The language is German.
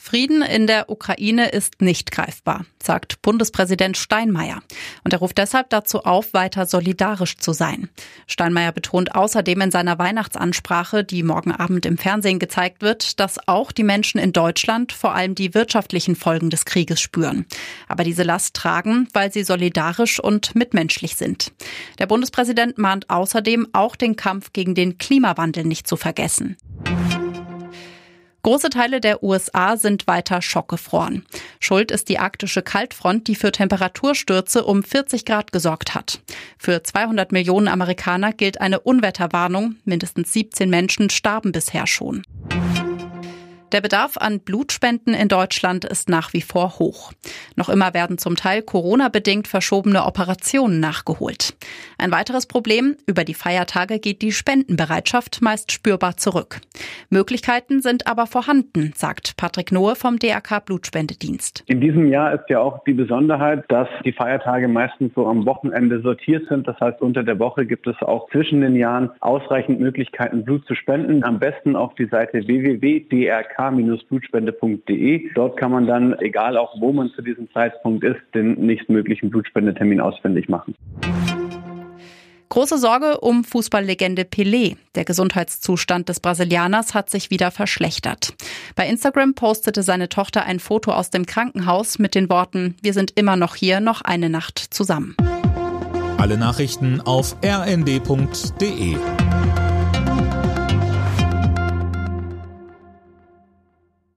Frieden in der Ukraine ist nicht greifbar, sagt Bundespräsident Steinmeier. Und er ruft deshalb dazu auf, weiter solidarisch zu sein. Steinmeier betont außerdem in seiner Weihnachtsansprache, die morgen Abend im Fernsehen gezeigt wird, dass auch die Menschen in Deutschland vor allem die wirtschaftlichen Folgen des Krieges spüren. Aber diese Last tragen, weil sie solidarisch und mitmenschlich sind. Der Bundespräsident mahnt außerdem auch den Kampf gegen den Klimawandel nicht zu vergessen. Große Teile der USA sind weiter schockgefroren. Schuld ist die arktische Kaltfront, die für Temperaturstürze um 40 Grad gesorgt hat. Für 200 Millionen Amerikaner gilt eine Unwetterwarnung. Mindestens 17 Menschen starben bisher schon. Der Bedarf an Blutspenden in Deutschland ist nach wie vor hoch. Noch immer werden zum Teil Corona-bedingt verschobene Operationen nachgeholt. Ein weiteres Problem, über die Feiertage geht die Spendenbereitschaft meist spürbar zurück. Möglichkeiten sind aber vorhanden, sagt Patrick Nohe vom DRK Blutspendedienst. In diesem Jahr ist ja auch die Besonderheit, dass die Feiertage meistens so am Wochenende sortiert sind. Das heißt, unter der Woche gibt es auch zwischen den Jahren ausreichend Möglichkeiten, Blut zu spenden. Am besten auf die Seite www.drk k-blutspende.de. Dort kann man dann, egal auch wo man zu diesem Zeitpunkt ist, den nächstmöglichen Blutspendetermin ausfindig machen. Große Sorge um Fußballlegende Pelé. Der Gesundheitszustand des Brasilianers hat sich wieder verschlechtert. Bei Instagram postete seine Tochter ein Foto aus dem Krankenhaus mit den Worten, wir sind immer noch hier, noch eine Nacht zusammen. Alle Nachrichten auf rnd.de